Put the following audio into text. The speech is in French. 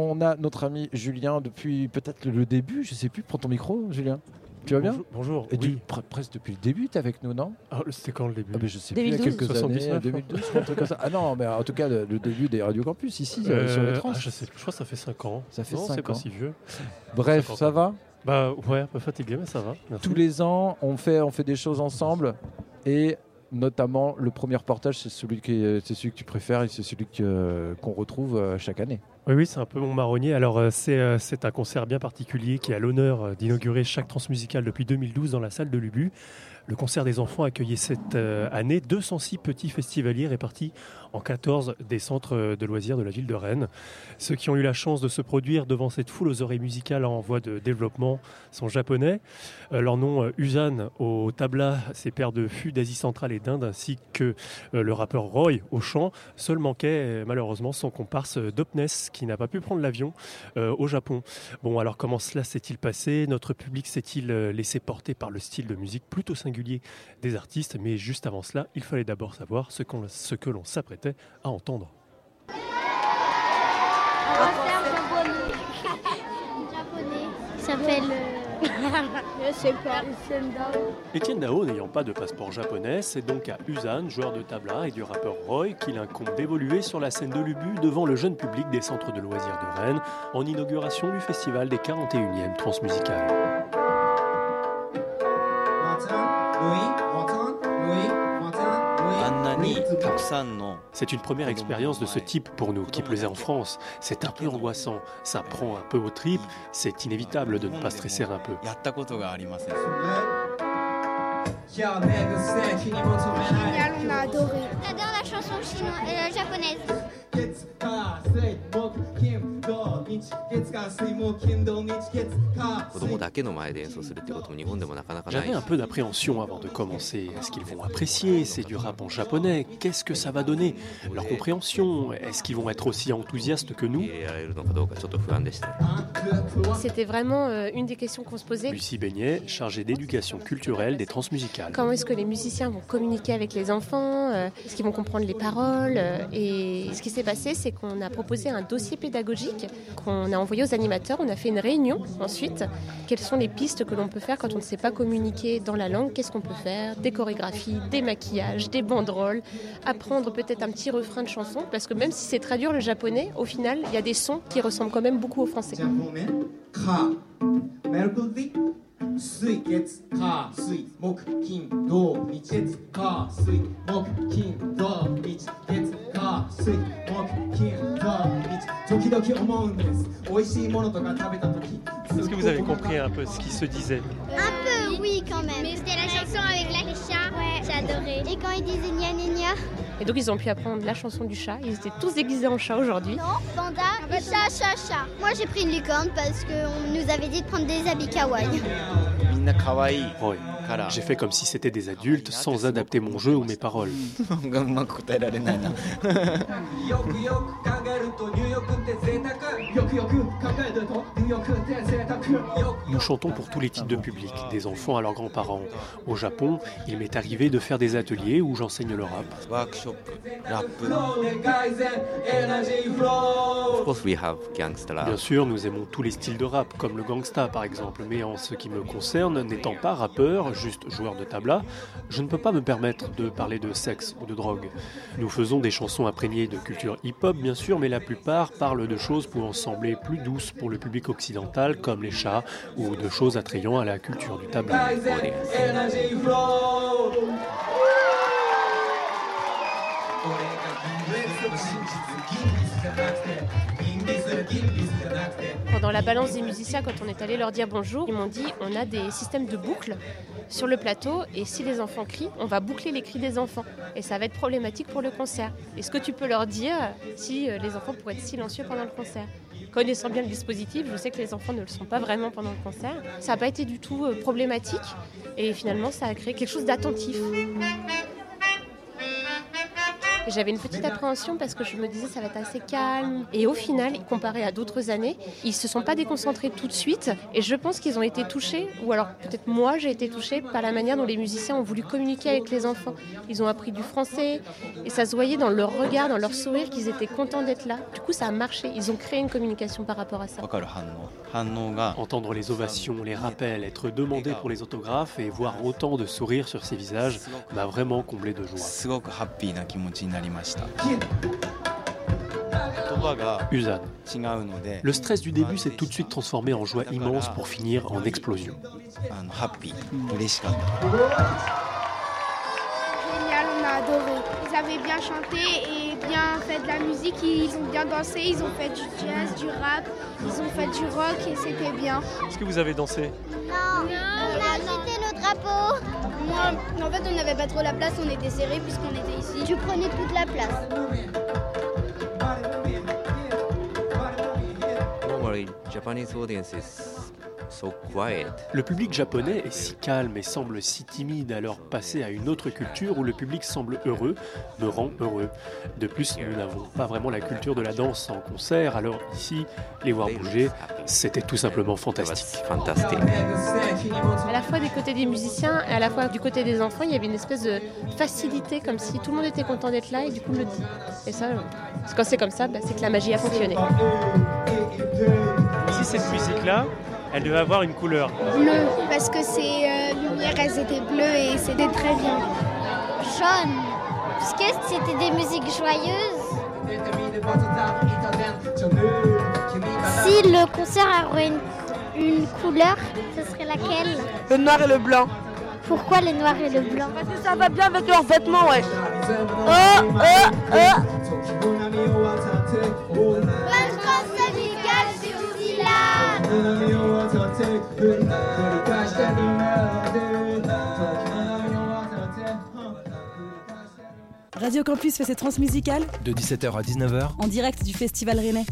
on a notre ami Julien depuis peut-être le début, je sais plus. Prends ton micro, Julien. Tu vas bien Bonjour. Et tu- oui. pre- presque depuis le début, tu es avec nous, non? Ah, C'était quand le début? Ah, mais Je sais plus, il y a 2012. quelques 79, années, 2012, un truc comme ça. Ah non, mais en tout cas, le, le début des Radio Campus ici, euh, sur les Euh, trans. ah, je sais plus, je crois que ça fait 5 ans. Ça fait non, cinq c'est pas ans. si vieux. Bref, 50 ça ans. va? Bah ouais, un peu fatigué, mais ça va. merci. Tous les ans, on fait, on fait des choses ensemble et notamment le premier reportage, c'est celui, celui que tu préfères et c'est celui que- qu'on retrouve euh, chaque année. Oui, oui, c'est un peu mon marronnier. Alors, euh, c'est euh, un concert bien particulier qui a l'honneur euh, d'inaugurer chaque transmusicale depuis 2012 dans la salle de Lubu. Le concert des enfants a accueilli cette euh, année 206 petits festivaliers répartis en 14 des centres euh, de loisirs de la ville de Rennes. Ceux qui ont eu la chance de se produire devant cette foule aux oreilles musicales en voie de développement sont japonais. Euh, leur nom, Usan, au tabla, c'est père de fût d'Asie centrale et d'Inde, ainsi que le rappeur Roy au chant. Seul manquait malheureusement son comparse euh, Dopnes qui n'a pas pu prendre l'avion au Japon. Bon, alors comment cela s'est-il passé? Notre public s'est-il laissé porter par le style de musique plutôt singulier? Des artistes Mais juste avant cela, il fallait d'abord savoir ce, qu'on- ce que l'on s'apprêtait à entendre. On va faire japonais. japonais. Ça s'appelle. Étienne Dao, n'ayant pas de passeport japonais, c'est donc à Usan, joueur de tabla et du rappeur Roy, qu'il incombe d'évoluer sur la scène de l'Ubu devant le jeune public des centres de loisirs de Rennes en inauguration du festival des 41e Transmusicales. C'est une première expérience de ce type pour nous qui plus en France. C'est un peu angoissant, ça prend un peu aux tripes, c'est inévitable de ne pas stresser un peu. Génial, on a adoré. J'adore la chanson japonaise. 子供だけの前で演奏するってことも日本でもなかなかない J'avais un peu d'appréhension avant de commencer. Est-ce qu'ils vont apprécier C'est du rap en japonais. Qu'est-ce que ça va donner Leur compréhension Est-ce qu'ils vont être aussi enthousiastes que nous 入れられるのかどうかちょっと不安でした C'était vraiment euh, une des questions qu'on se posait. Lucie Beignet, chargée d'éducation culturelle des transmusicales. Comment est-ce que les musiciens vont communiquer avec les enfants euh, Est-ce qu'ils vont comprendre les paroles euh, Et ce qui s'est passé, c'est qu'on a proposé un dossier pédagogique qu'on a envoyé aux animateurs. On a fait une réunion ensuite. Quelles sont les pistes que l'on peut faire quand on ne sait pas communiquer dans la langue? Qu'est-ce qu'on peut faire? Des chorégraphies, des maquillages, des banderoles, apprendre peut-être un petit refrain de chanson. Parce que même si c'est traduire le japonais, au final, il y a des sons qui ressemblent quand même beaucoup au français. Est-ce que vous avez compris un peu ce qui se disait Un peu, oui, quand même. Mais c'était la chanson avec la chat. Ouais. J'ai adoré. Et quand ils disaient gna gna. Et donc ils ont pu apprendre la chanson du chat. Ils étaient tous déguisés en chat aujourd'hui. Non, panda, ah bah, chat, chat, chat. Moi j'ai pris une licorne parce qu'on nous avait dit de prendre des habits kawaii. Minna kawaii. Oui. J'ai fait comme si c'était des adultes sans adapter mon jeu ou mes paroles. Nous chantons pour tous les types de public, des enfants à leurs grands-parents. Au Japon, il m'est arrivé de faire des ateliers où j'enseigne le rap. Bien sûr, nous aimons tous les styles de rap, comme le gangsta par exemple, mais en ce qui me concerne, n'étant pas rappeur, juste joueur de tabla, je ne peux pas me permettre de parler de sexe ou de drogue. Nous faisons des chansons imprégnées de culture hip-hop bien sûr, mais la plupart parlent de choses pouvant sembler plus douces pour le public occidental, comme les chats, ou de choses attrayant à la culture du tabla. Pendant la balance des musiciens, quand on est allé leur dire bonjour, ils m'ont dit on a des systèmes de boucles sur le plateau et si les enfants crient, on va boucler les cris des enfants et ça va être problématique pour le concert. Est-ce que tu peux leur dire si euh, les enfants pourraient être silencieux pendant le concert? Connaissant bien le dispositif, je sais que les enfants ne le sont pas vraiment pendant le concert. Ça n'a pas été du tout euh, problématique et finalement ça a créé quelque chose d'attentif. J'avais une petite appréhension parce que je me disais ça va être assez calme. Et au final, comparé à d'autres années, ils se sont pas déconcentrés tout de suite. Et je pense qu'ils ont été touchés, ou alors peut-être moi j'ai été touchée par la manière dont les musiciens ont voulu communiquer avec les enfants. Ils ont appris du français et ça se voyait dans leur regard, dans leur sourire qu'ils étaient contents d'être là. Du coup, ça a marché. Ils ont créé une communication par rapport à ça. Entendre les ovations, les rappels, être demandé pour les autographes et voir autant de sourires sur ces visages m'a vraiment comblé de joie. すごくハッピーな気持ちになりました言葉が Usan. 違うので Le stress du début s'est tout de suite transformé en joie immense pour finir en explosion. あのハッピー嬉しかった Génial, on a adoré. Ils avaient bien chanté et bien fait de la musique, ils ont bien dansé, ils ont fait du jazz, du rap, ils ont fait du rock et c'était bien. Est-ce que vous avez dansé Non, on a agité le drapeau. Moi, en fait, on n'avait pas trop la place, on était serrés puisqu'on était ici. Tu prenais toute la place. Normally, Japanese audience is so quiet. Le public japonais est si calme et semble si timide, alors passer à une autre culture où le public semble heureux me rend heureux. De plus, nous n'avons pas vraiment la culture de la danse en concert, alors ici, les voir bouger, c'était tout simplement fantastique. fantastic. À la fois des côtés des musiciens et à la fois du côté des enfants, il y avait une espèce de facilité, comme si tout le monde était content d'être là et du coup le dit. Et ça, quand c'est comme ça, bah, c'est que la magie a fonctionné. Si cette musique-là, elle devait avoir une couleur. Bleu, parce que ces euh, lumières, elles étaient bleues et c'était très bien. Jaune, parce que c'était des musiques joyeuses. Si le concert aurait une, une couleur, ce serait laquelle? Le noir et le blanc. Pourquoi le noir et le blanc? Parce que ça va bien avec leurs vêtements, ouais. Oh, oh, oh c'est aussi là Radio Campus fait ses transmusicales De 17h à 19h, en direct du Festival Rennais.